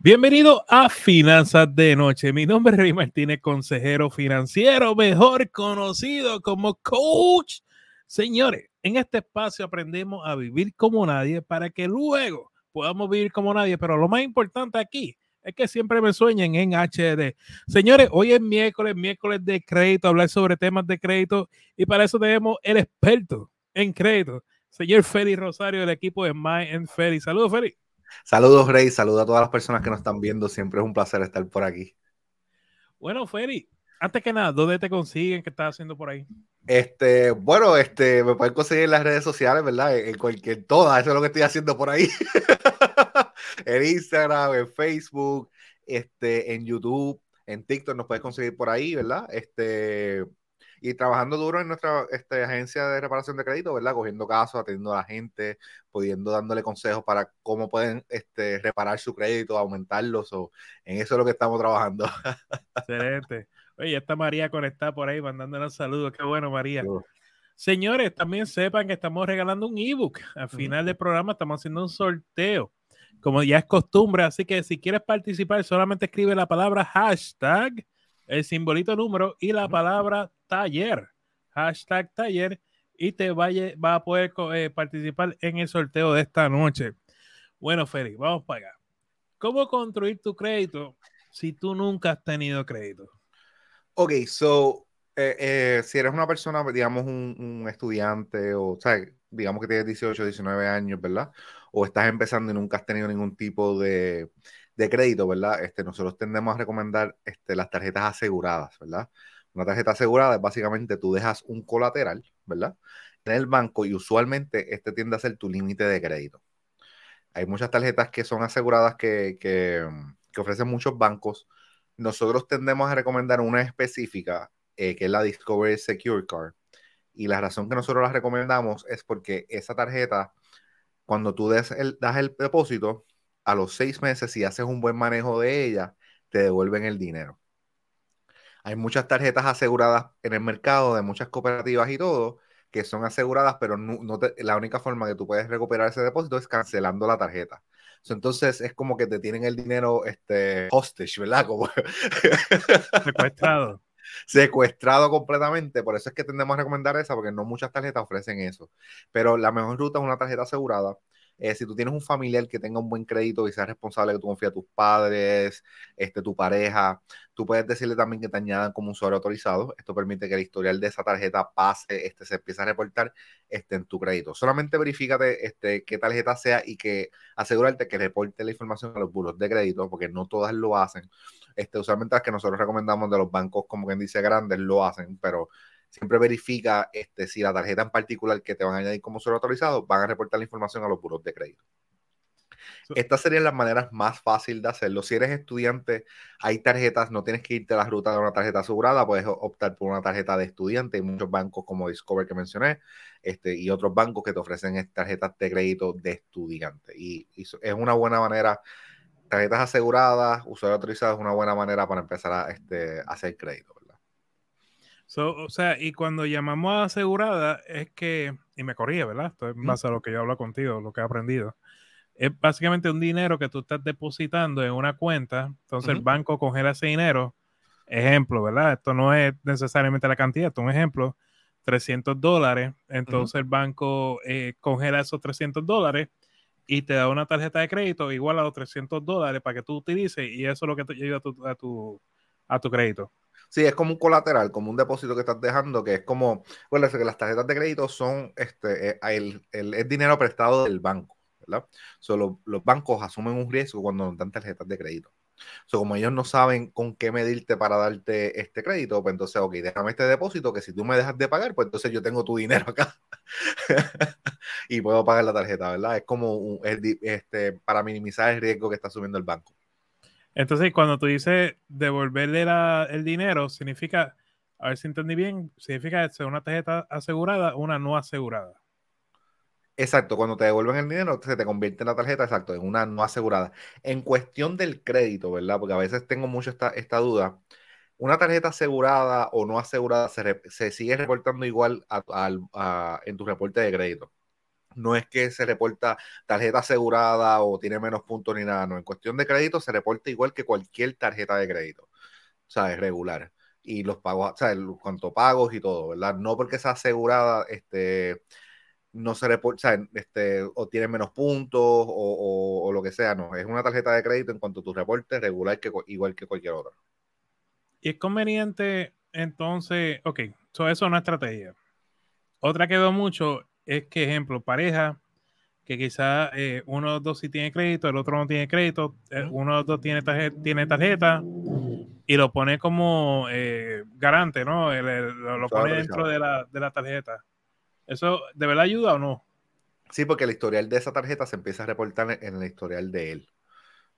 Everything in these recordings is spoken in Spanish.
Bienvenido a Finanzas de Noche. Mi nombre es Rey Martínez, consejero financiero, mejor conocido como coach. Señores, en este espacio aprendemos a vivir como nadie para que luego podamos vivir como nadie. Pero lo más importante aquí es que siempre me sueñen en HD. Señores, hoy es miércoles, miércoles de crédito, hablar sobre temas de crédito y para eso tenemos el experto en crédito, señor Feli Rosario del equipo de My and Feli. Saludos, Feli. Saludos, Rey. Saludos a todas las personas que nos están viendo. Siempre es un placer estar por aquí. Bueno, Feri, antes que nada, ¿dónde te consiguen? ¿Qué estás haciendo por ahí? Este, bueno, este, me pueden conseguir en las redes sociales, ¿verdad? En cualquier, todas, eso es lo que estoy haciendo por ahí. en Instagram, en Facebook, este, en YouTube, en TikTok nos puedes conseguir por ahí, ¿verdad? Este, y trabajando duro en nuestra este, agencia de reparación de crédito, ¿verdad? Cogiendo casos, atendiendo a la gente, pudiendo dándole consejos para cómo pueden este, reparar su crédito, aumentarlos, o en eso es lo que estamos trabajando. Excelente. Oye, está María conectada por ahí mandándonos saludos. Qué bueno, María. Señores, también sepan que estamos regalando un ebook. Al final del programa estamos haciendo un sorteo, como ya es costumbre. Así que si quieres participar, solamente escribe la palabra hashtag el simbolito número y la palabra taller, hashtag taller, y te va a poder eh, participar en el sorteo de esta noche. Bueno, Félix, vamos para acá. ¿Cómo construir tu crédito si tú nunca has tenido crédito? Ok, so, eh, eh, si eres una persona, digamos, un, estudiante o, o sea, digamos que tienes 18, 19 años, ¿verdad? O estás empezando y nunca has tenido ningún tipo de, de crédito, ¿verdad? Este, nosotros tendemos a recomendar este, las tarjetas aseguradas, ¿verdad? Una tarjeta asegurada es básicamente tú dejas un colateral, ¿verdad? En el banco y usualmente este tiende a ser tu límite de crédito. Hay muchas tarjetas que son aseguradas que, que, ofrecen muchos bancos. Nosotros tendemos a recomendar una específica, eh, que es la Discovery Secure Card. Y la razón que nosotros la recomendamos es porque esa tarjeta, cuando tú el, das el depósito, a los seis meses, si haces un buen manejo de ella, te devuelven el dinero. Hay muchas tarjetas aseguradas en el mercado de muchas cooperativas y todo, que son aseguradas, pero no, la única forma que tú puedes recuperar ese depósito es cancelando la tarjeta. entonces es como que te tienen el dinero este, hostage, ¿verdad? Como... Secuestrado. Secuestrado completamente. Por eso es que tendemos a recomendar esa, porque no muchas tarjetas ofrecen eso. Pero la mejor ruta es una tarjeta asegurada eh, si tú tienes un familiar que tenga un buen crédito y sea responsable que tú confías a tus padres, este, tu pareja, tú puedes decirle también que te añadan como usuario autorizado. Esto permite que el historial de esa tarjeta pase, este, se empiece a reportar este, en tu crédito. Solamente verifícate este, qué tarjeta sea y que asegúrate que reporte la información a los buros de crédito, porque no todas lo hacen. Este, usualmente las que nosotros recomendamos de los bancos, como quien dice grandes, lo hacen, pero siempre verifica este, si la tarjeta en particular que te van a añadir como usuario autorizado van a reportar la información a los buros de crédito. Estas serían las maneras más fáciles de hacerlo. Si eres estudiante, hay tarjetas, no tienes que irte a la ruta de una tarjeta asegurada, puedes optar por una tarjeta de estudiante. Hay muchos bancos como Discover que mencioné este, y otros bancos que te ofrecen tarjetas de crédito de estudiante. Y, es una buena manera, tarjetas aseguradas, usuario autorizado es una buena manera para empezar a este, hacer crédito o sea, y cuando llamamos a asegurada es que, y me corría, ¿verdad? Esto es más a lo que yo hablo contigo, lo que he aprendido. Es básicamente un dinero que tú estás depositando en una cuenta, entonces el banco congela ese dinero. Ejemplo, ¿verdad? Esto no es necesariamente la cantidad, esto es un ejemplo, 300 dólares, entonces el banco eh, congela esos 300 dólares y te da una tarjeta de crédito igual a los 300 dólares para que tú utilices y eso es lo que te ayuda a tu, a tu, a tu crédito. Sí, es como un colateral, como un depósito que estás dejando, que es como, bueno, que las tarjetas de crédito son, este, eh, el, el, dinero prestado del banco, ¿verdad? Solo los bancos asumen un riesgo cuando nos dan tarjetas de crédito. So, como ellos no saben con qué medirte para darte este crédito, pues entonces, ok, déjame este depósito que si tú me dejas de pagar, pues entonces yo tengo tu dinero acá y puedo pagar la tarjeta, ¿verdad? Es como un, este, para minimizar el riesgo que está asumiendo el banco. Entonces, cuando tú dices devolverle el dinero, significa, a ver si entendí bien, significa ser una tarjeta asegurada o una no asegurada. Exacto, cuando te devuelven el dinero, se te convierte en la tarjeta, exacto, en una no asegurada. En cuestión del crédito, ¿verdad? Porque a veces tengo mucho esta, esta duda. Una tarjeta asegurada o no asegurada se, sigue reportando igual en tu reporte de crédito. No es que se reporta tarjeta asegurada o tiene menos puntos ni nada, no. En cuestión de crédito se reporta igual que cualquier tarjeta de crédito, o sea, es regular. Y los pagos, o sea, cuanto pagos y todo, ¿verdad? No porque sea asegurada, este, no se reporta, o, sea, este, o tiene menos puntos o, lo que sea, no. Es una tarjeta de crédito en cuanto a tu reporte regular que, igual que cualquier otra. Y es conveniente, entonces, ok, eso es una estrategia. Otra que veo mucho es que, ejemplo, pareja, que quizá eh, uno de los dos sí tiene crédito, el otro no tiene crédito, eh, uno de los dos tiene tarjeta, tiene tarjeta y lo pone como eh, garante, ¿no? lo, pone dentro de la, de la tarjeta. ¿Eso de verdad ayuda o no? Sí, porque el historial de esa tarjeta se empieza a reportar en el historial de él.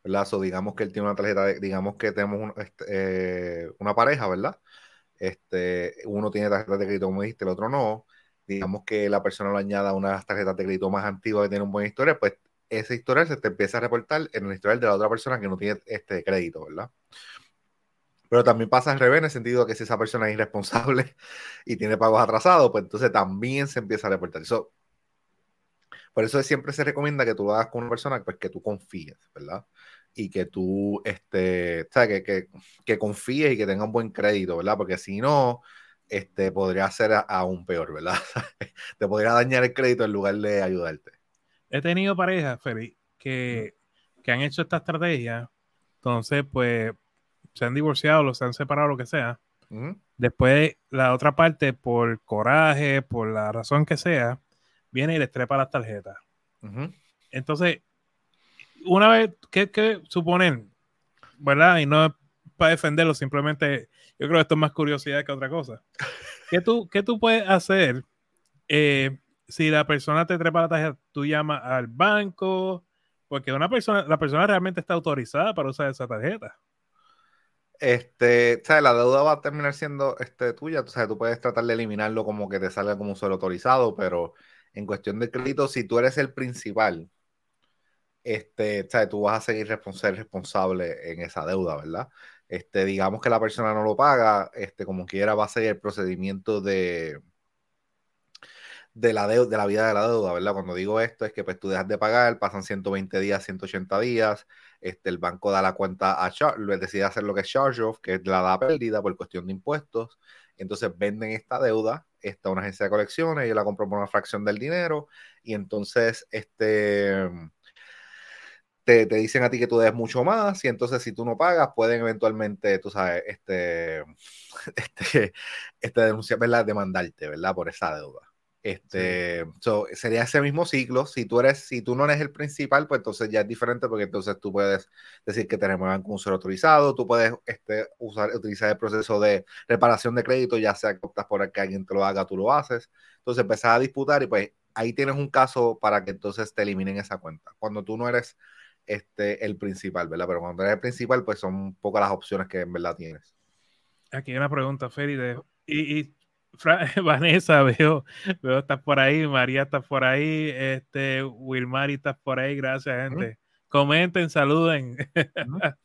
¿Verdad? So, digamos que él tiene una tarjeta, digamos que tenemos este, una pareja, ¿verdad? Este, uno tiene tarjeta de crédito, como dijiste, el otro no digamos que la persona lo añada a una de las tarjetas de crédito más antiguas que tiene un buen historial, pues ese historial se te empieza a reportar en el historial de la otra persona que no tiene este crédito, ¿verdad? Pero también pasa al revés, en el sentido que si esa persona es irresponsable y tiene pagos atrasados, pues entonces también se empieza a reportar. Eso, por eso siempre se recomienda que tú lo hagas con una persona pues, que tú confíes, ¿verdad? Y que tú, este, Que, que, que confíes y que tenga un buen crédito, ¿verdad? Porque si no, este, podría ser aún peor, ¿verdad? Te podría dañar el crédito en lugar de ayudarte. He tenido parejas, Feli, que, que han hecho esta estrategia, entonces, pues, se han divorciado, se han separado, lo que sea. Después, la otra parte, por coraje, por la razón que sea, viene y les trepa las tarjetas. Entonces, una vez, ¿qué, qué suponen? ¿Verdad? Y no para defenderlo, simplemente yo creo que esto es más curiosidad que otra cosa. ¿Qué tú, qué tú puedes hacer eh, si la persona te trepa la tarjeta? Tú llamas al banco, porque una persona, la persona realmente está autorizada para usar esa tarjeta. Este, ¿sabes? La deuda va a terminar siendo este, tuya, o sea, tú puedes tratar de eliminarlo como que te salga como un suelo autorizado, pero en cuestión de crédito, si tú eres el principal, este, ¿sabes? tú vas a seguir responsable en esa deuda, ¿verdad? Este, digamos que la persona no lo paga, este, como quiera va a ser el procedimiento de, de la, de la vida de la deuda, ¿verdad? Cuando digo esto es que pues tú dejas de pagar, pasan 120 días, 180 días, este, el banco da la cuenta a Charge, decide hacer lo que es charge-off, que es la da pérdida por cuestión de impuestos, entonces venden esta deuda, está una agencia de colecciones, yo la compro por una fracción del dinero, y entonces, este te, dicen a ti que tú debes mucho más y entonces si tú no pagas pueden eventualmente, tú sabes, este, este, este denunciar, ¿verdad? Demandarte, ¿verdad? Por esa deuda. Este, sería ese mismo ciclo. Si tú eres, si tú no eres el principal, pues entonces ya es diferente porque entonces tú puedes decir que tenemos un ser autorizado, tú puedes este, usar, utilizar el proceso de reparación de crédito, ya sea que optas por que alguien te lo haga, tú lo haces. Entonces empezás a disputar y pues ahí tienes un caso para que entonces te eliminen esa cuenta. Cuando tú no eres este, el principal, ¿verdad? Pero cuando eres el principal, pues son pocas las opciones que en verdad tienes. Aquí hay una pregunta, Feri, y, y Vanessa, veo, veo estás por ahí, María estás por ahí, este, Wilmari estás por ahí, gracias, gente. Comenten, saluden.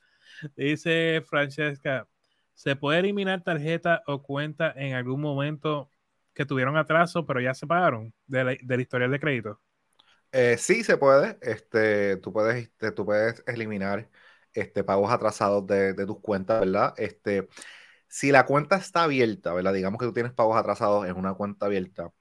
Dice Francesca, ¿se puede eliminar tarjeta o cuenta en algún momento que tuvieron atraso, pero ya se pagaron de la, del historial de crédito? Eh, sí, se puede. Este, tú puedes, este, tú puedes eliminar este, pagos atrasados de, tus cuentas, ¿verdad? Este, si la cuenta está abierta, ¿verdad? Digamos que tú tienes pagos atrasados en una cuenta abierta.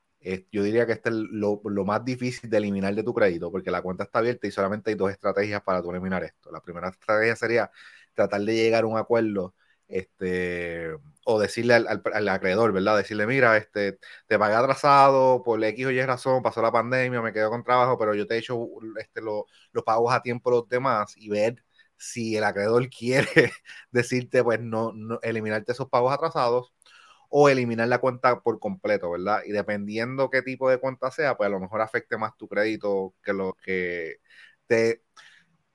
yo diría que este es lo, más difícil de eliminar de tu crédito, porque la cuenta está abierta y solamente hay dos estrategias para tú eliminar esto. La primera estrategia sería tratar de llegar a un acuerdo este, o decirle al, acreedor, ¿verdad? Decirle, mira, este, te pagué atrasado por X o Y razón, pasó la pandemia, me quedo con trabajo, pero yo te he hecho este, los pagos a tiempo los demás y ver si el acreedor quiere decirte, pues no, no, eliminarte esos pagos atrasados o eliminar la cuenta por completo, ¿verdad? Y dependiendo qué tipo de cuenta sea, pues a lo mejor afecte más tu crédito que lo que te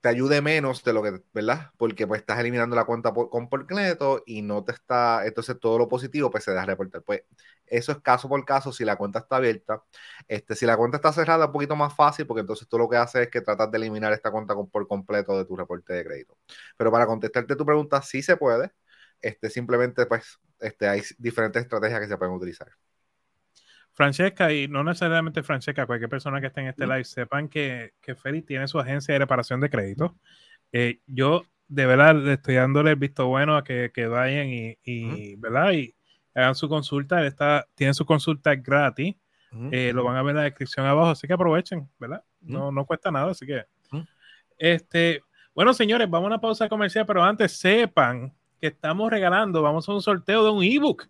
te ayude menos de lo que, ¿verdad? Porque pues estás eliminando la cuenta por, con completo y no te está, entonces todo lo positivo pues se deja reportar. Pues eso es caso por caso si la cuenta está abierta. Este, si la cuenta está cerrada, un poquito más fácil porque entonces tú lo que haces es que tratas de eliminar esta cuenta por completo de tu reporte de crédito. Pero para contestarte tu pregunta, sí se puede. Este, simplemente pues este, hay diferentes estrategias que se pueden utilizar. Francesca, y no necesariamente Francesca, cualquier persona que esté en este live, sepan que, que Feri tiene su agencia de reparación de crédito. Eh, yo de verdad le estoy dándole el visto bueno a que, que vayan y, ¿verdad? y hagan su consulta. Él está, tiene su consulta gratis. Eh, lo van a ver en la descripción abajo, así que aprovechen, ¿verdad? No, no cuesta nada, así que. Este, bueno, señores, vamos a una pausa comercial, pero antes sepan que estamos regalando, vamos a un sorteo de un ebook,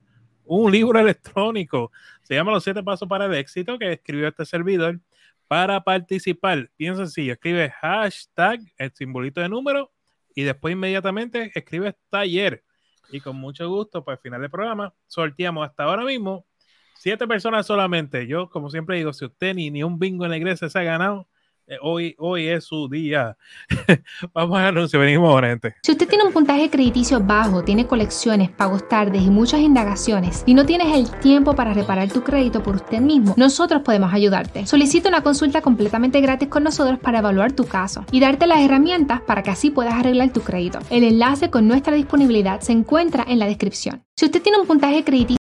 un libro electrónico. Se llama Los siete pasos para el éxito que escribió este servidor. Para participar, bien sencillo, escribe hashtag, el simbolito de número, y después inmediatamente escribe taller. Y con mucho gusto, pues al final del programa, sorteamos hasta ahora mismo siete personas solamente. Yo, como siempre digo, si usted ni, ni un bingo en la iglesia se ha ganado, hoy, hoy es su día. Vamos a anuncio, venimos, gente. Si usted tiene un puntaje crediticio bajo, tiene colecciones, pagos tardes y muchas indagaciones y no tienes el tiempo para reparar tu crédito por usted mismo, nosotros podemos ayudarte. Solicita una consulta completamente gratis con nosotros para evaluar tu caso y darte las herramientas para que así puedas arreglar tu crédito. El enlace con nuestra disponibilidad se encuentra en la descripción. Si usted tiene un puntaje crediticio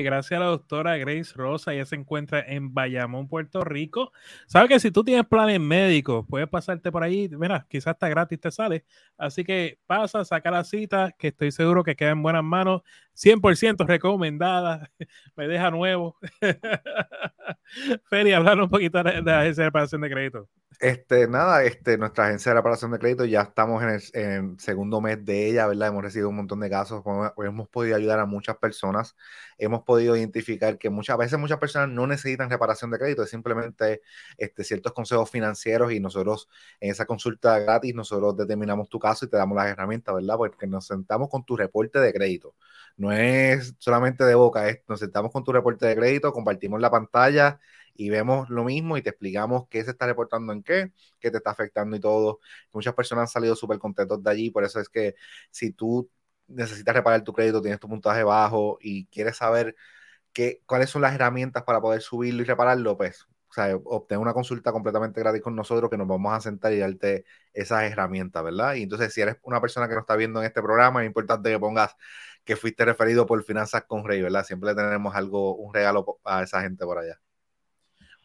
gracias a la doctora Grace Rosa, ella se encuentra en Bayamón, Puerto Rico. Sabe que si tú tienes planes médicos, puedes pasarte por ahí, mira, quizás está gratis te sale. Así que pasa, saca la cita, que estoy seguro que queda en buenas manos, 100% recomendada, me deja nuevo. Feri, hablar un poquito de la reparación de crédito. Este, nada, este, nuestra agencia de reparación de crédito ya estamos en el, segundo mes de ella, ¿verdad? Hemos recibido un montón de casos, hemos podido ayudar a muchas personas, hemos podido identificar que muchas veces muchas personas no necesitan reparación de crédito, es simplemente este, ciertos consejos financieros y nosotros en esa consulta gratis, nosotros determinamos tu caso y te damos las herramientas, ¿verdad? Porque nos sentamos con tu reporte de crédito. No es solamente de boca, es, nos sentamos con tu reporte de crédito, compartimos la pantalla y vemos lo mismo y te explicamos qué se está reportando en qué, qué te está afectando y todo. Muchas personas han salido súper contentos de allí, por eso es que si tú necesitas reparar tu crédito, tienes tu puntaje bajo y quieres saber qué, cuáles son las herramientas para poder subirlo y repararlo, pues o obtener una consulta completamente gratis con nosotros que nos vamos a sentar y darte esas herramientas, ¿verdad? Y entonces, si eres una persona que nos está viendo en este programa, es importante que pongas que fuiste referido por Finanzas con Rey, ¿verdad? Siempre tenemos algo, un regalo a esa gente por allá.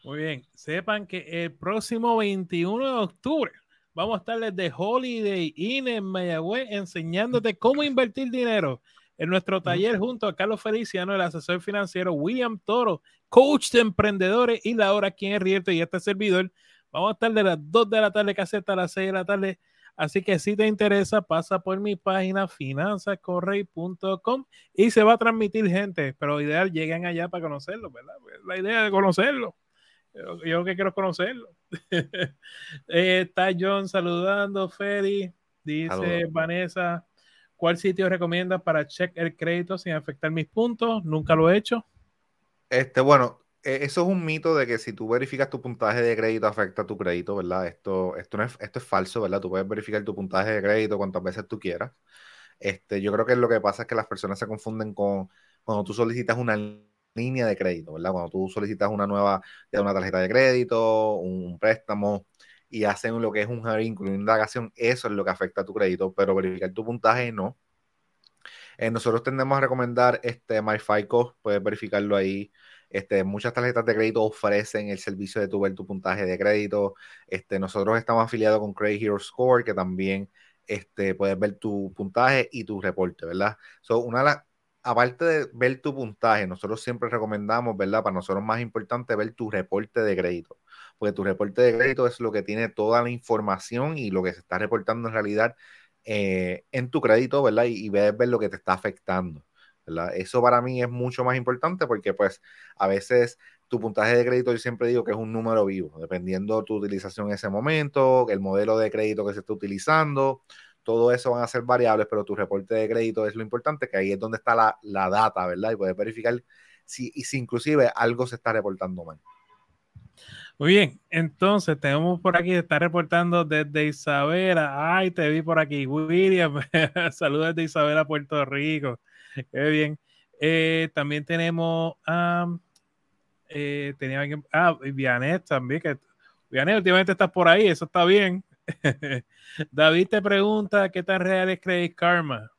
Muy bien, sepan que el próximo 21 de octubre vamos a estar desde Holiday Inn en Mayagüez enseñándote cómo invertir dinero en nuestro taller junto a Carlos Feliciano, el asesor financiero William Toro, coach de emprendedores y la hora quien es Rieto y este servidor. Vamos a estar de las 2 de la tarde casi hasta las 6 de la tarde. Así que si te interesa, pasa por mi página finanzascorrey.com y se va a transmitir gente, pero ideal lleguen allá para conocerlo, ¿verdad? La idea de conocerlo. Yo, que quiero conocerlo. Eh, está John saludando, Feri. Dice Vanessa, ¿cuál sitio recomiendas para check el crédito sin afectar mis puntos? Nunca lo he hecho. Este, bueno, e, eso es un mito de que si tú verificas tu puntaje de crédito afecta tu crédito, ¿verdad? Esto, esto, no es, esto es falso, ¿verdad? Tú puedes verificar tu puntaje de crédito cuantas veces tú quieras. Este, yo creo que lo que pasa es que las personas se confunden con cuando tú solicitas una línea de crédito, ¿verdad? Cuando tú solicitas una nueva, una tarjeta de crédito, un préstamo y hacen lo que es un vínculo, una indagación, eso es lo que afecta a tu crédito, pero verificar tu puntaje no. Eh, nosotros tendemos a recomendar este MyFICO, puedes verificarlo ahí. Este, muchas tarjetas de crédito ofrecen el servicio de tu ver tu puntaje de crédito. Este, nosotros estamos afiliados con Credit Hero Score, que también este, puedes ver tu puntaje y tu reporte, ¿verdad? So, una de las aparte de ver tu puntaje, nosotros siempre recomendamos, ¿verdad? Para nosotros más importante ver tu reporte de crédito, porque tu reporte de crédito es lo que tiene toda la información y lo que se está reportando en realidad eh, en tu crédito, ¿verdad? Y, ver, lo que te está afectando, ¿verdad? Eso para mí es mucho más importante porque pues a veces tu puntaje de crédito yo siempre digo que es un número vivo, dependiendo de tu utilización en ese momento, el modelo de crédito que se está utilizando, todo eso van a ser variables, pero tu reporte de crédito es lo importante, que ahí es donde está la, la data, ¿verdad? Y puedes verificar si, si inclusive algo se está reportando mal. Muy bien, entonces tenemos por aquí, está reportando desde Isabela. Ay, te vi por aquí, William. Saludos desde Isabela, Puerto Rico. Qué bien. Eh, también tenemos, eh, tenía alguien, ah, Vianet también, que Vianet, últimamente estás por ahí, eso está bien. David te pregunta, ¿qué tan real es Credit Karma?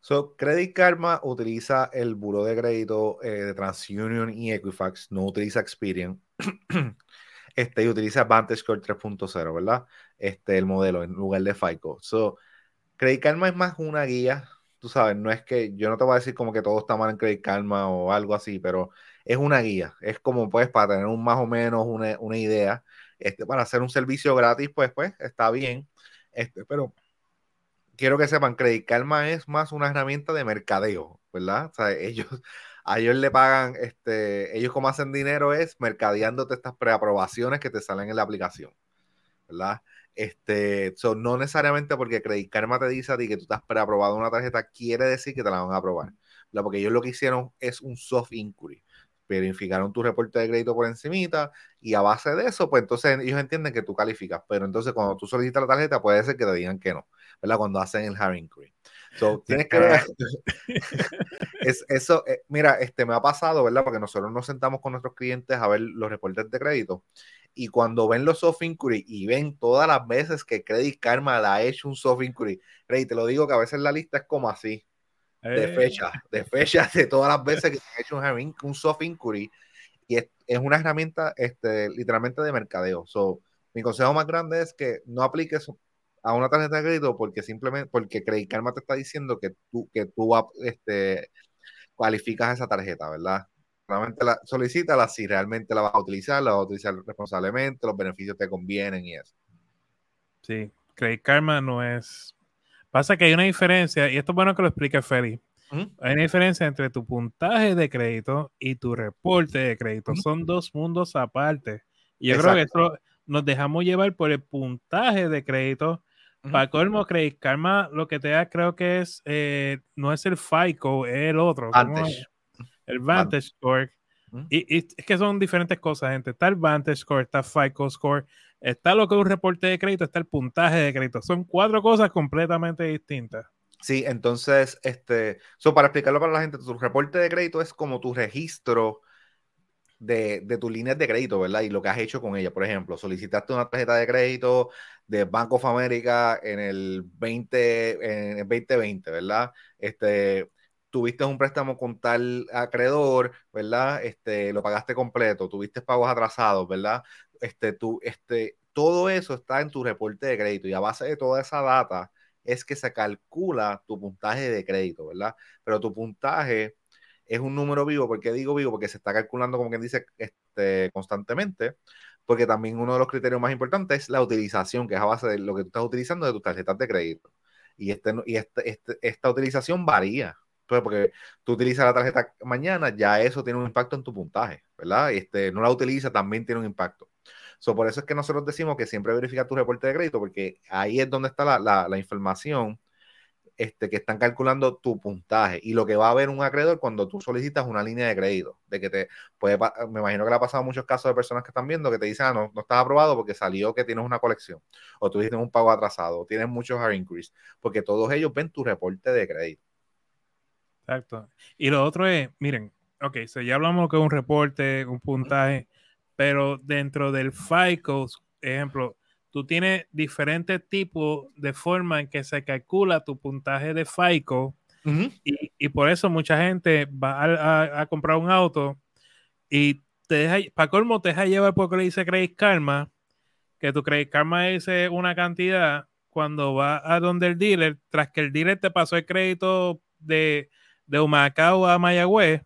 So, Credit Karma utiliza el buro de crédito eh, de TransUnion y Equifax, no utiliza Experian. este, y utiliza VantageScore 3.0, ¿verdad? Este, el modelo en lugar de FICO. So, Credit Karma es más una guía, tú sabes, no es que yo no te voy a decir como que todo está mal en Credit Karma o algo así, pero es una guía, es como pues para tener un más o menos una, una idea, este, para hacer un servicio gratis, pues, pues, está bien, este, pero quiero que sepan, Credit Karma es más una herramienta de mercadeo, ¿verdad? O sea, ellos, a ellos le pagan, este, ellos como hacen dinero es mercadeándote estas preaprobaciones que te salen en la aplicación, ¿verdad? Este, so, no necesariamente porque Credit Karma te dice a ti que tú estás preaprobado una tarjeta, quiere decir que te la van a aprobar. Porque ellos lo que hicieron es un soft inquiry verificaron tu reporte de crédito por encimita y a base de eso, pues entonces ellos entienden que tú calificas, pero entonces cuando tú solicitas la tarjeta puede ser que te digan que no, ¿verdad? Cuando hacen el hiring inquiry. So, tienes que ver, es, eso, eh, mira, este me ha pasado, ¿verdad? Porque nosotros nos sentamos con nuestros clientes a ver los reportes de crédito y cuando ven los soft inquiry y ven todas las veces que Credit Karma la ha hecho un soft inquiry, Rey, te lo digo que a veces la lista es como así, de eh. fecha, de fecha de todas las veces que he hecho un, un soft inquiry y es, es, una herramienta este, literalmente de mercadeo. So, mi consejo más grande es que no apliques a una tarjeta de crédito porque simplemente porque Credit Karma te está diciendo que tú que tú este, cualificas esa tarjeta, ¿verdad? Solamente la, solicítala si realmente la vas a utilizar, la vas a utilizar responsablemente, los beneficios te convienen y eso. Sí, Credit Karma no es Pasa que hay una diferencia, y esto es bueno que lo explique Feli. Hay una diferencia entre tu puntaje de crédito y tu reporte de crédito. Son dos mundos aparte. Y yo creo que esto nos dejamos llevar por el puntaje de crédito. Para colmo, Credit Karma lo que te da creo que es, eh, no es el FICO, es el otro. Vantage. El Vantage Score. Y, y, es que son diferentes cosas, gente. Está el Vantage Score, está FICO Score, Está lo que es un reporte de crédito, está el puntaje de crédito. Son cuatro cosas completamente distintas. Sí, entonces, este, so para explicarlo para la gente, tu reporte de crédito es como tu registro de, de tus líneas de crédito, ¿verdad? Y lo que has hecho con ella. Por ejemplo, solicitaste una tarjeta de crédito de Bank of America en el 20, en el 2020, ¿verdad? Este, tuviste un préstamo con tal acreedor, ¿verdad? Este, lo pagaste completo, tuviste pagos atrasados, ¿verdad? Este, tú, este, todo eso está en tu reporte de crédito y a base de toda esa data es que se calcula tu puntaje de crédito, ¿verdad? Pero tu puntaje es un número vivo, ¿por qué digo vivo? Porque se está calculando, como quien dice, este, constantemente, porque también uno de los criterios más importantes es la utilización, que es a base de lo que tú estás utilizando de tus tarjetas de crédito. Y, este, y este, este esta utilización varía, pues porque tú utilizas la tarjeta mañana, ya eso tiene un impacto en tu puntaje, ¿verdad? Y este, no la utiliza, también tiene un impacto. So, por eso es que nosotros decimos que siempre verifica tu reporte de crédito, porque ahí es donde está la, la, información este, que están calculando tu puntaje y lo que va a ver un acreedor cuando tú solicitas una línea de crédito. De que te puede, me imagino que le ha pasado muchos casos de personas que están viendo que te dicen, ah, no, no estás aprobado porque salió que tienes una colección, o tienes un pago atrasado, o tienes muchos hard increase, porque todos ellos ven tu reporte de crédito. Exacto. Y lo otro es, miren, ok, so ya hablamos que es un reporte, un puntaje pero dentro del FICO, ejemplo, tú tienes diferentes tipos de forma en que se calcula tu puntaje de FICO y, por eso mucha gente va a, comprar un auto y te deja, para colmo te deja llevar porque le dice Credit Karma, que tu Credit Karma dice una cantidad cuando va a donde el dealer, tras que el dealer te pasó el crédito de, de Humacao a Mayagüez,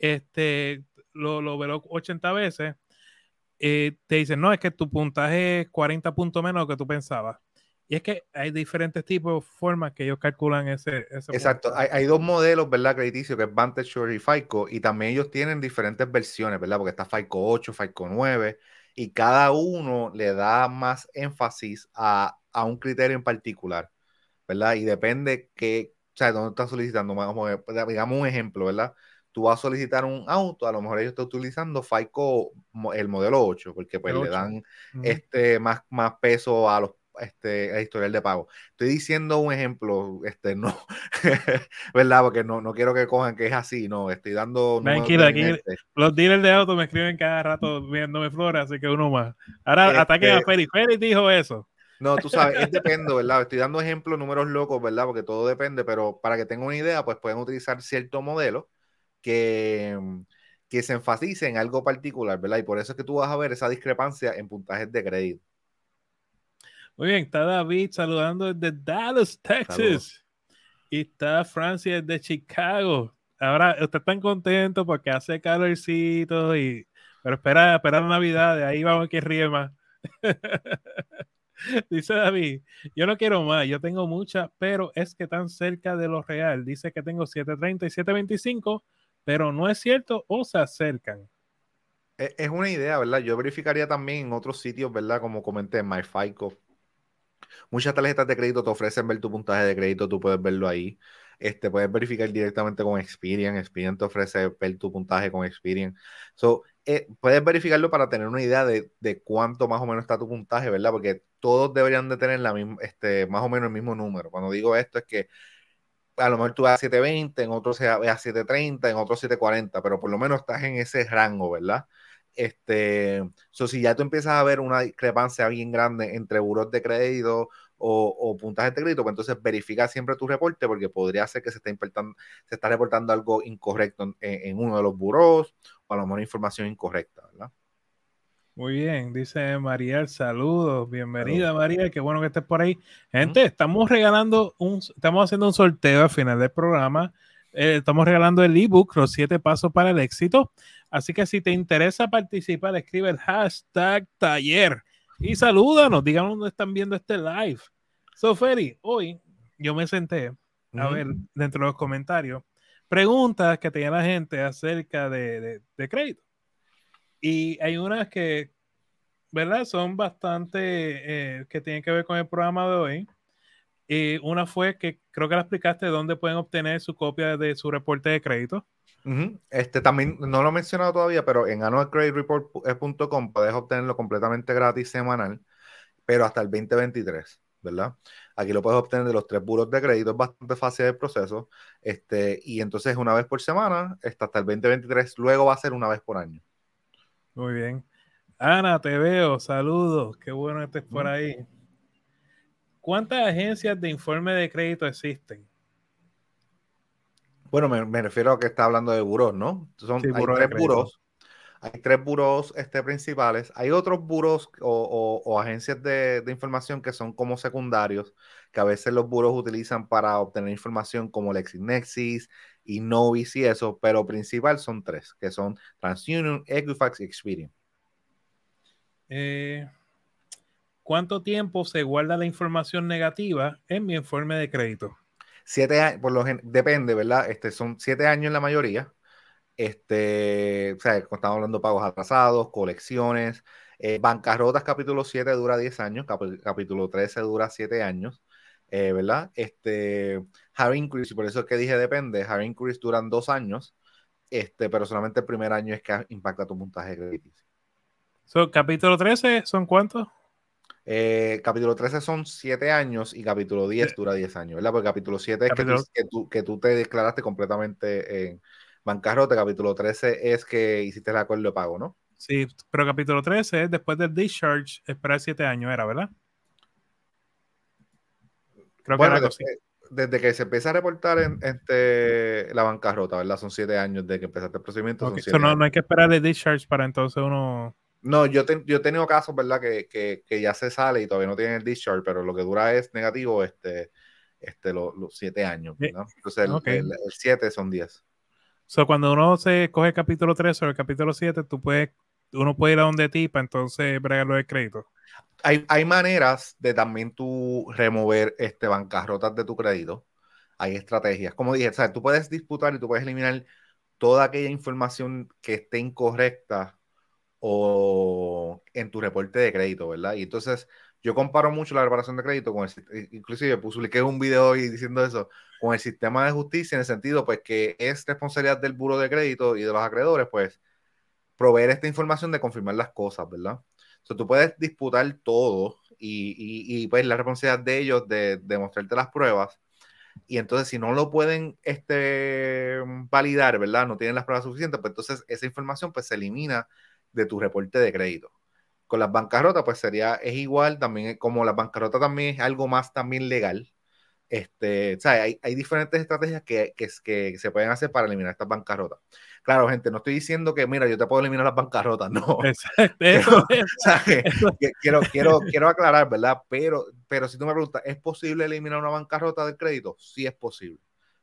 este, lo, lo veló 80 veces eh, te dicen, no, es que tu puntaje es 40 puntos menos que tú pensabas. Y es que hay diferentes tipos de formas que ellos calculan ese. Exacto, hay, hay, dos modelos, ¿verdad? Crediticio, que es Vantage y FICO, y también ellos tienen diferentes versiones, ¿verdad? Porque está FICO 8, FICO 9, y cada uno le da más énfasis a, a un criterio en particular, ¿verdad? Y depende que, o sea, dónde estás solicitando, digamos un ejemplo, ¿verdad? Tú vas a solicitar un auto, a lo mejor ellos están utilizando FICO el modelo 8, porque pues le dan este, más, más peso a los este, el historial de pago. Estoy diciendo un ejemplo, este, no, ¿verdad? Porque no, no quiero que cojan que es así, no, estoy dando... Tranquila, aquí los dealers de auto me escriben cada rato viéndome flores, así que uno más. Ahora este, ataquen a Feri. Feri dijo eso. No, tú sabes, es depende, ¿verdad? Estoy dando ejemplos, números locos, ¿verdad? Porque todo depende, pero para que tengan una idea, pues pueden utilizar cierto modelo que, que se enfatice en algo particular, ¿verdad? Y por eso es que tú vas a ver esa discrepancia en puntajes de crédito. Muy bien, está David saludando desde Dallas, Texas. Y está Francia desde Chicago. Ahora, usted está contento porque hace calorcito y... Pero espera, espera la Navidad, de ahí vamos que ríe más. Dice David, yo no quiero más, yo tengo muchas, pero es que tan cerca de lo real. Dice que tengo 730 y 725, pero no es cierto o se acercan. Es una idea, ¿verdad? Yo verificaría también en otros sitios, ¿verdad? Como comenté, en MyFICO, Muchas tarjetas de crédito te ofrecen ver tu puntaje de crédito, tú puedes verlo ahí. Este, puedes verificar directamente con Experian. Experian te ofrece ver tu puntaje con Experian. So, eh, puedes verificarlo para tener una idea de, cuánto más o menos está tu puntaje, ¿verdad? Porque todos deberían de tener la misma, este, más o menos el mismo número. Cuando digo esto es que a lo mejor tú vas a 720, en otros a 730, en otros 740, pero por lo menos estás en ese rango, ¿verdad? Este, so, si ya tú empiezas a ver una discrepancia bien grande entre buros de crédito o, puntajes de crédito, pues entonces verifica siempre tu reporte porque podría ser que se está, se está reportando algo incorrecto en, uno de los buros o a lo mejor información incorrecta, ¿verdad? Muy bien, dice María, saludos, bienvenida María, qué bueno que estés por ahí. Gente, estamos regalando un, estamos haciendo un sorteo al final del programa. Eh, estamos regalando el ebook, los siete pasos para el éxito. Así que si te interesa participar, escribe el hashtag taller y salúdanos, díganos dónde están viendo este live. So, Feri, hoy yo me senté a ver dentro de los comentarios preguntas que tenía la gente acerca de, crédito. Y hay unas que, ¿verdad? Son bastante eh, que tienen que ver con el programa de hoy. Y una fue que creo que la explicaste dónde pueden obtener su copia de su reporte de crédito. Este también no lo he mencionado todavía, pero en annualcreditreport.com puedes obtenerlo completamente gratis semanal, pero hasta el 2023, ¿verdad? Aquí lo puedes obtener de los tres buros de crédito, es bastante fácil el proceso. Este, y entonces una vez por semana, hasta el 2023, luego va a ser una vez por año. Muy bien. Ana, te veo, saludos, qué bueno que estés por ahí. ¿Cuántas agencias de informe de crédito existen? Bueno, me, refiero a que está hablando de buros, ¿no? Son, hay tres buros. Hay tres buros este, principales. Hay otros buros o, agencias de, información que son como secundarios, que a veces los buros utilizan para obtener información como LexisNexis y Novis y eso, pero principal son tres, que son TransUnion, Equifax y Experian. Eh, ¿Cuánto tiempo se guarda la información negativa en mi informe de crédito? Siete años, por lo depende, ¿verdad? Este, son siete años la mayoría. Este, o sea, estamos hablando de pagos atrasados, colecciones. Eh, bancarrotas, capítulo 7 dura 10 años, capítulo 13 dura 7 años, eh, ¿verdad? Este, Hard Increase, por eso es que dije depende, Hard Increase duran dos años, este, pero solamente el primer año es que impacta tu puntaje crediticio. So, capítulo 13, ¿son cuántos? Eh, capítulo 13 son 7 años y capítulo 10 dura 10 años, ¿verdad? Porque capítulo 7 es que tú, que, tú, te declaraste completamente en bancarrota, capítulo 13 es que hiciste el acuerdo de pago, ¿no? Sí, pero capítulo 13 es después del discharge, esperar 7 años, ¿era, verdad? Creo que era desde, desde que se empieza a reportar en, este, la bancarrota, ¿verdad? Son 7 años de que empezaste el procedimiento. no, no hay que esperar el discharge para entonces uno no, yo, yo he tenido casos, ¿verdad? Que, ya se sale y todavía no tienen el discharge, pero lo que dura es negativo este, este, los siete años, ¿no? Entonces, el, siete son diez. So, cuando uno se coge el capítulo 3 o el capítulo 7, tú puedes, uno puede ir a donde ti para entonces bregarlo de crédito. Hay, hay maneras de también tú remover este, bancarrotas de tu crédito. Hay estrategias. Como dije, ¿sabes? tú puedes disputar y tú puedes eliminar toda aquella información que esté incorrecta o en tu reporte de crédito, ¿verdad? Y entonces yo comparo mucho la reparación de crédito con el, inclusive publiqué un video hoy diciendo eso, con el sistema de justicia en el sentido pues que es responsabilidad del buro de crédito y de los acreedores pues proveer esta información de confirmar las cosas, ¿verdad? Sea, tú puedes disputar todo y, y, pues la responsabilidad de ellos de, demostrarte las pruebas y entonces si no lo pueden este, validar, ¿verdad? No tienen las pruebas suficientes, pues entonces esa información pues se elimina de tu reporte de crédito. Con las bancarrotas, pues sería, es igual, también como la bancarrota también es algo más también legal. Este, o sea, hay, hay diferentes estrategias que, que, que, se pueden hacer para eliminar estas bancarrotas. Claro, gente, no estoy diciendo que, mira, yo te puedo eliminar las bancarrotas, no. Exacto. quiero, quiero, quiero aclarar, ¿verdad? Pero, pero si tú me preguntas, ¿es posible eliminar una bancarrota del crédito? Sí es posible,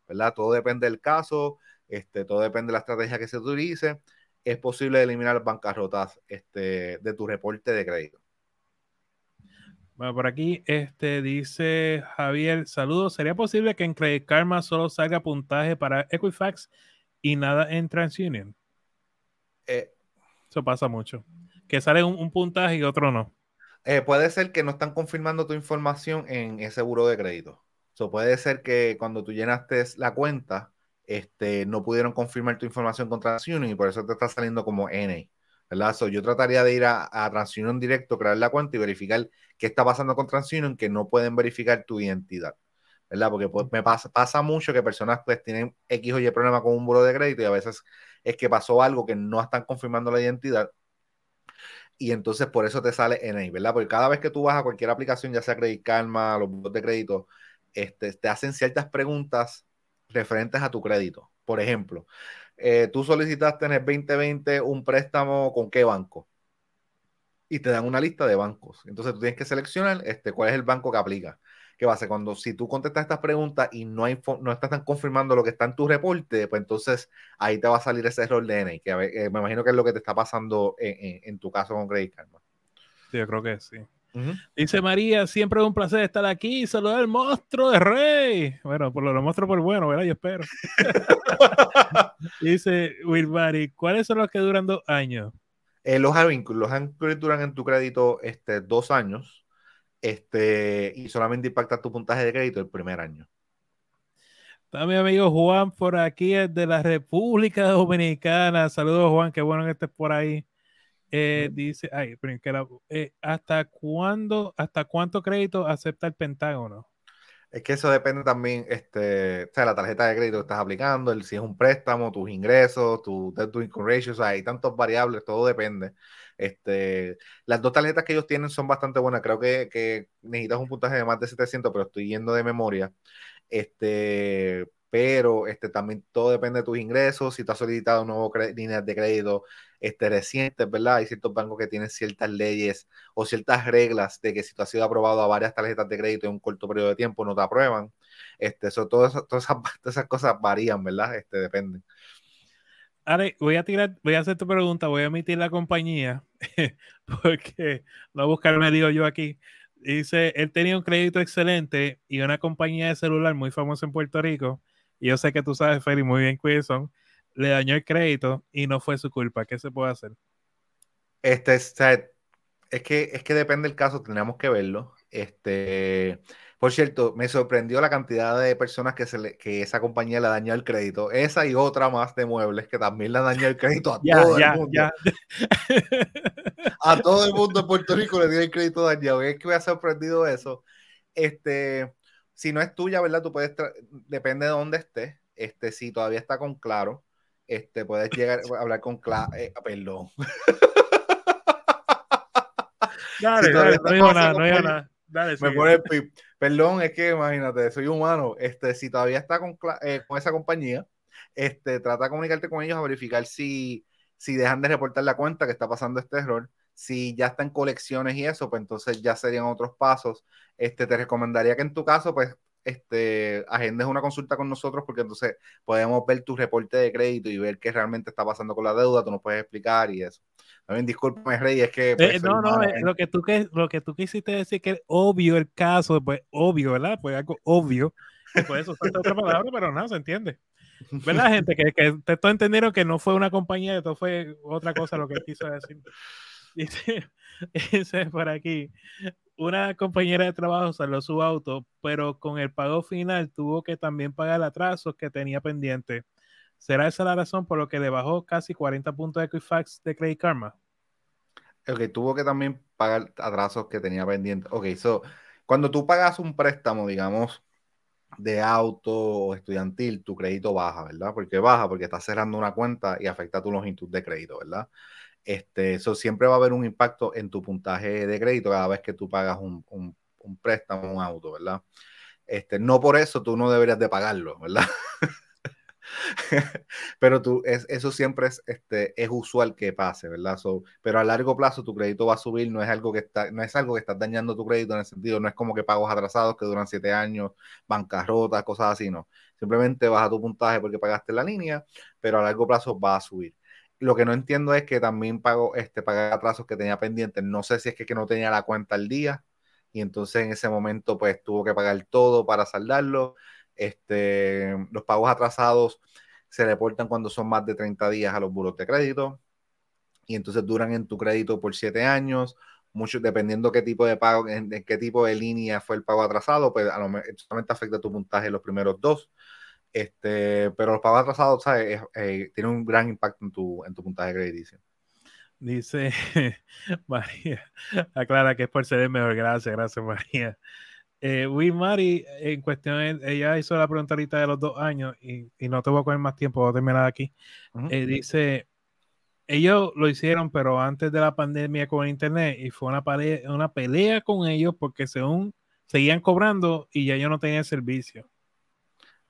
¿verdad? Todo depende del caso, este, todo depende de la estrategia que se utilice es posible eliminar bancarrotas este, de tu reporte de crédito. Bueno, por aquí este, dice Javier, saludos. ¿Sería posible que en Credit Karma solo salga puntaje para Equifax y nada en TransUnion? Eh, Eso pasa mucho. Que sale un, puntaje y otro no. Eh, puede ser que no están confirmando tu información en ese buro de crédito. Puede ser que cuando tú llenaste la cuenta, este, no pudieron confirmar tu información con TransUnion y por eso te está saliendo como N. ¿verdad? yo trataría de ir a, a, TransUnion directo, crear la cuenta y verificar qué está pasando con TransUnion que no pueden verificar tu identidad. ¿verdad? Porque pues, me pasa, pasa mucho que personas pues tienen X o Y problema con un buro de crédito y a veces es que pasó algo que no están confirmando la identidad y entonces por eso te sale NA, ¿verdad? Porque cada vez que tú vas a cualquier aplicación, ya sea Credit Karma, los buros de crédito, este, te hacen ciertas preguntas referentes a tu crédito. Por ejemplo, eh, tú solicitaste en el 2020 un préstamo con qué banco y te dan una lista de bancos. Entonces tú tienes que seleccionar este, cuál es el banco que aplica. ¿Qué va a ser? Cuando si tú contestas estas preguntas y no, hay, no estás confirmando lo que está en tu reporte, pues entonces ahí te va a salir ese error de NA, que eh, me imagino que es lo que te está pasando en, en tu caso con Credit Karma. Sí, yo creo que sí. Dice María, siempre es un placer estar aquí. Saludar al monstruo de Rey. Bueno, por lo, lo monstruo por bueno, ¿verdad? Yo espero. Dice Wilbari, ¿cuáles son los que duran dos años? Eh, los Havincul, los duran en tu crédito este, dos años este, y solamente impacta tu puntaje de crédito el primer año. Está mi amigo Juan por aquí, es de la República Dominicana. Saludos, Juan, qué bueno que estés por ahí. Eh, dice, ay, eh, ¿hasta cuándo, hasta cuánto crédito acepta el Pentágono? Es que eso depende también, este, o sea, la tarjeta de crédito que estás aplicando, el, si es un préstamo, tus ingresos, tu debt to income ratio, o sea, hay tantas variables, todo depende. Este, las dos tarjetas que ellos tienen son bastante buenas, creo que, que necesitas un puntaje de más de 700, pero estoy yendo de memoria. Este, pero este, también todo depende de tus ingresos, si tú has solicitado nuevas líneas de crédito este, recientes, ¿verdad? Hay ciertos bancos que tienen ciertas leyes o ciertas reglas de que si tú has sido aprobado a varias tarjetas de crédito en un corto periodo de tiempo, no te aprueban. Este, eso, todas, todas, esas, cosas varían, ¿verdad? Este, dependen. Ale, voy a tirar, voy a hacer tu pregunta, voy a emitir la compañía, porque no buscarme digo yo aquí. Dice, él tenía un crédito excelente y una compañía de celular muy famosa en Puerto Rico y yo sé que tú sabes, Feli, muy bien son, le dañó el crédito y no fue su culpa. ¿Qué se puede hacer? Este, es que, es que depende del caso, tendríamos que verlo. Este, por cierto, me sorprendió la cantidad de personas que, se que esa compañía le dañó el crédito. Esa y otra más de muebles que también le dañó el crédito a todo el mundo. a todo el mundo en Puerto Rico le dio el crédito dañado. Es que me ha sorprendido eso. Este, si no es tuya, ¿verdad? Tú puedes, depende de dónde estés, este, si todavía está con Claro, este, puedes llegar a hablar con Claro, eh, perdón. Dale, dale, no digo nada, no digo nada. Dale, me pone el pip. Perdón, es que imagínate, soy humano. Este, si todavía está con, eh, con esa compañía, este, trata de comunicarte con ellos a verificar si, si dejan de reportar la cuenta que está pasando este error si ya está en colecciones y eso, pues entonces ya serían otros pasos. Este, te recomendaría que en tu caso, pues, este, agendes una consulta con nosotros porque entonces podemos ver tu reporte de crédito y ver qué realmente está pasando con la deuda, tú nos puedes explicar y eso. También discúlpame, Rey, es que... Pues, eh, no, no, eh, lo, que tú, que, lo que tú quisiste decir que es obvio el caso, pues obvio, ¿verdad? Pues algo obvio. Pues eso falta otra palabra, pero nada, se entiende. ¿Verdad, gente? Que, que te entendieron que no fue una compañía, esto fue otra cosa lo que quiso decir. Dice, dice por aquí, una compañera de trabajo salió su auto, pero con el pago final tuvo que también pagar atrasos que tenía pendiente. ¿Será esa la razón por lo que le bajó casi 40 puntos de Equifax de Credit Karma? Ok, tuvo que también pagar atrasos que tenía pendiente. Ok, so, cuando tú pagas un préstamo, digamos, de auto o estudiantil, tu crédito baja, ¿verdad? Porque baja porque estás cerrando una cuenta y afecta tu longitud de crédito, ¿verdad? Este, eso siempre va a haber un impacto en tu puntaje de crédito cada vez que tú pagas un, un, un préstamo, un auto, ¿verdad? Este, no por eso tú no deberías de pagarlo, ¿verdad? pero tú, es, eso siempre es, este, es usual que pase, ¿verdad? pero a largo plazo tu crédito va a subir, no es algo que está, no es algo que estás dañando tu crédito en el sentido, no es como que pagos atrasados que duran siete años, bancarrota, cosas así, no. Simplemente baja tu puntaje porque pagaste la línea, pero a largo plazo va a subir. Lo que no entiendo es que también pago, este, pagar atrasos que tenía pendientes. No sé si es que, no tenía la cuenta al día y entonces en ese momento pues tuvo que pagar todo para saldarlo este, los pagos atrasados se reportan cuando son más de 30 días a los buros de crédito y entonces duran en tu crédito por 7 años. Mucho, dependiendo qué tipo de pago, en, qué tipo de línea fue el pago atrasado, pues a lo solamente afecta tu puntaje en los primeros dos. Este, pero los pagos atrasados, ¿sabes? Eh, tienen un gran impacto en tu, en tu puntaje crediticio. Dice María, aclara que es por ser el mejor. Gracias, gracias, María eh, Mari, en cuestión, ella hizo la pregunta ahorita de los dos años y, no te voy a coger más tiempo, voy a terminar aquí. Eh, dice, ellos lo hicieron, pero antes de la pandemia con internet y fue una, pelea, una pelea con ellos porque según seguían cobrando y ya yo no tenía servicio.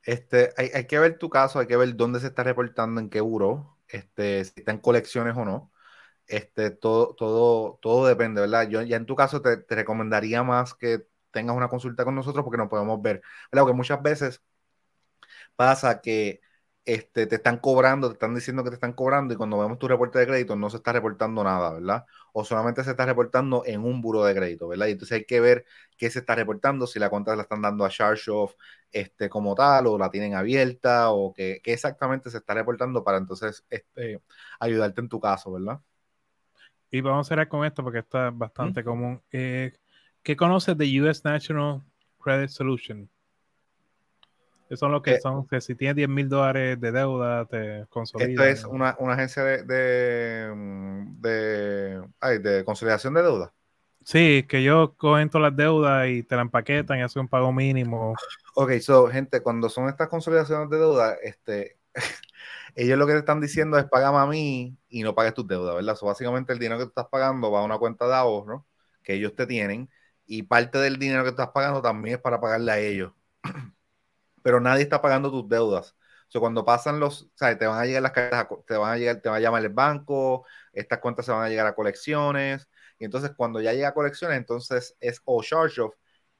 Este, hay, hay, que ver tu caso, hay que ver dónde se está reportando, en qué euro, este, si está en colecciones o no. Este, todo, todo, todo depende, ¿verdad? Yo ya en tu caso te, te recomendaría más que tengas una consulta con nosotros porque no podemos ver. Porque muchas veces pasa que este, te están cobrando, te están diciendo que te están cobrando y cuando vemos tu reporte de crédito no se está reportando nada, ¿verdad? O solamente se está reportando en un buro de crédito, ¿verdad? Y entonces hay que ver qué se está reportando, si la cuenta la están dando a ChargeOff este, como tal o la tienen abierta o qué, exactamente se está reportando para entonces este, ayudarte en tu caso, ¿verdad? Y vamos a cerrar con esto porque está bastante común. Eh, ¿Qué conoces de US National Credit Solution? Eso son lo que eh, son, que si tienes 10 mil dólares de deuda, te consolida. Esto es una, una agencia de, de, de, consolidación de deuda. Sí, que yo cogen todas las deudas y te la empaquetan y hacen un pago mínimo. Ok, so, gente, cuando son estas consolidaciones de deuda, este, ellos lo que te están diciendo es págame a mí y no pagues tus deudas, ¿verdad? So, básicamente el dinero que tú estás pagando va a una cuenta de ahorro que ellos te tienen y parte del dinero que estás pagando también es para pagarle a ellos. Pero nadie está pagando tus deudas. O sea, cuando pasan los, o sea, te van a llegar las cartas, te van a llegar, te va a llamar el banco, estas cuentas se van a llegar a colecciones, y entonces cuando ya llega a colecciones, entonces es o charge off,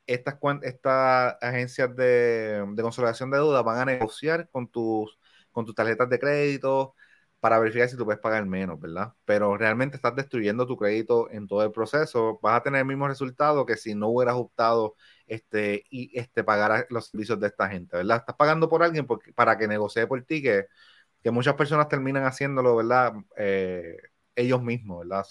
estas, estas agencias de, de consolidación de deuda van a negociar con tus, con tus tarjetas de crédito, para verificar si tú puedes pagar menos, ¿verdad? Pero realmente estás destruyendo tu crédito en todo el proceso. Vas a tener el mismo resultado que si no hubieras optado este, y este, pagar los servicios de esta gente, ¿verdad? Estás pagando por alguien para que negocie por ti, que, que muchas personas terminan haciéndolo, ¿verdad? Eh, ellos mismos, ¿verdad?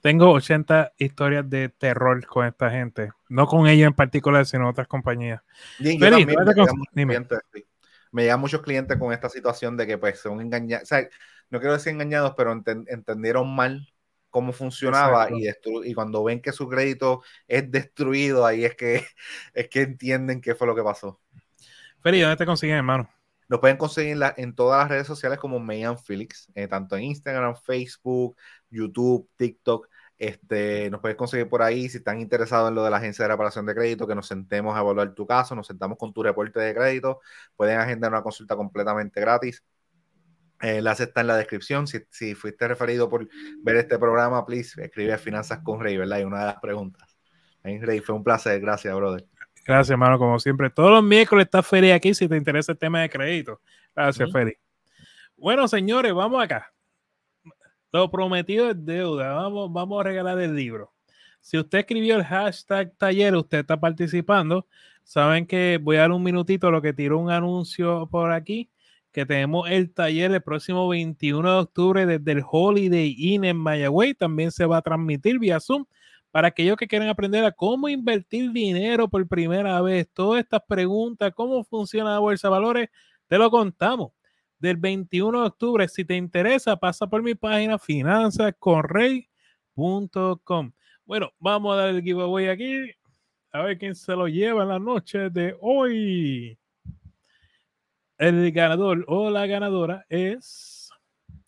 Tengo 80 historias de terror con esta gente. No con ella en particular, sino otras compañías. Bien, me llegan muchos clientes con esta situación de que pues son engañados, o sea, no quiero decir engañados, pero entendieron mal cómo funcionaba y, y cuando ven que su crédito es destruido, ahí es que, es que entienden qué fue lo que pasó. Feli, ¿dónde te consiguen, hermano? Nos pueden conseguir en, todas las redes sociales como Mayan Felix, eh, tanto en Instagram, Facebook, YouTube, TikTok. Este, nos puedes conseguir por ahí si están interesados en lo de la agencia de reparación de crédito, que nos sentemos a evaluar tu caso, nos sentamos con tu reporte de crédito, pueden agendar una consulta completamente gratis. El enlace está en la descripción. Si, fuiste referido por ver este programa, please escribe Finanzas con Rey, ¿verdad? Y una de las preguntas. Rey, fue un placer. Gracias, brother. Gracias, hermano, como siempre. Todos los miércoles está Feri aquí si te interesa el tema de crédito. Gracias, Feri. Bueno, señores, vamos acá. Lo prometido es deuda. Vamos, vamos a regalar el libro. Si usted escribió el hashtag taller, usted está participando. Saben que voy a dar un minutito lo que tiró un anuncio por aquí que tenemos el taller el próximo 21 de octubre desde el Holiday Inn en Mayagüey. También se va a transmitir vía Zoom para aquellos que quieren aprender a cómo invertir dinero por primera vez. Todas estas preguntas, cómo funciona la bolsa de valores, te lo contamos. Del 21 de octubre, si te interesa, pasa por mi página finanzasconrey.com. Bueno, vamos a dar el giveaway aquí. A ver quién se lo lleva en la noche de hoy. El ganador o la ganadora es.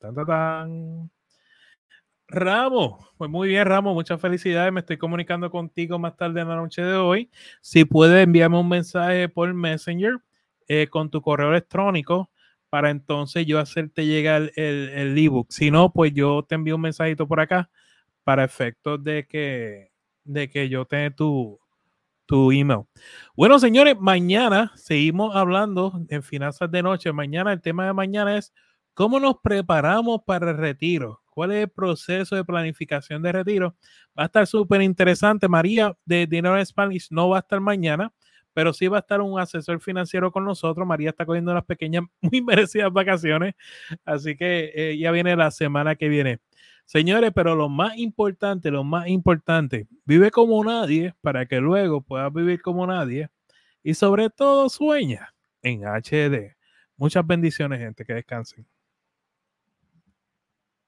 Tan, tan. Ramos, pues muy bien, Ramos, muchas felicidades. Me estoy comunicando contigo más tarde en la noche de hoy. Si puedes enviarme un mensaje por Messenger eh, con tu correo electrónico para entonces yo hacerte llegar el ebook. si no, pues yo te envío un mensajito por acá para efectos de que, de que yo tenga tu, tu email. Bueno, señores, mañana seguimos hablando en finanzas de noche. Mañana, el tema de mañana es cómo nos preparamos para el retiro. ¿Cuál es el proceso de planificación de retiro? Va a estar súper interesante. María de Dinero Spanish no va a estar mañana, pero sí va a estar un asesor financiero con nosotros. María está cogiendo unas pequeñas, muy merecidas vacaciones, así que eh, ya viene la semana que viene. Señores, pero lo más importante, lo más importante, vive como nadie para que luego puedas vivir como nadie y sobre todo sueña en HD. Muchas bendiciones, gente, que descansen.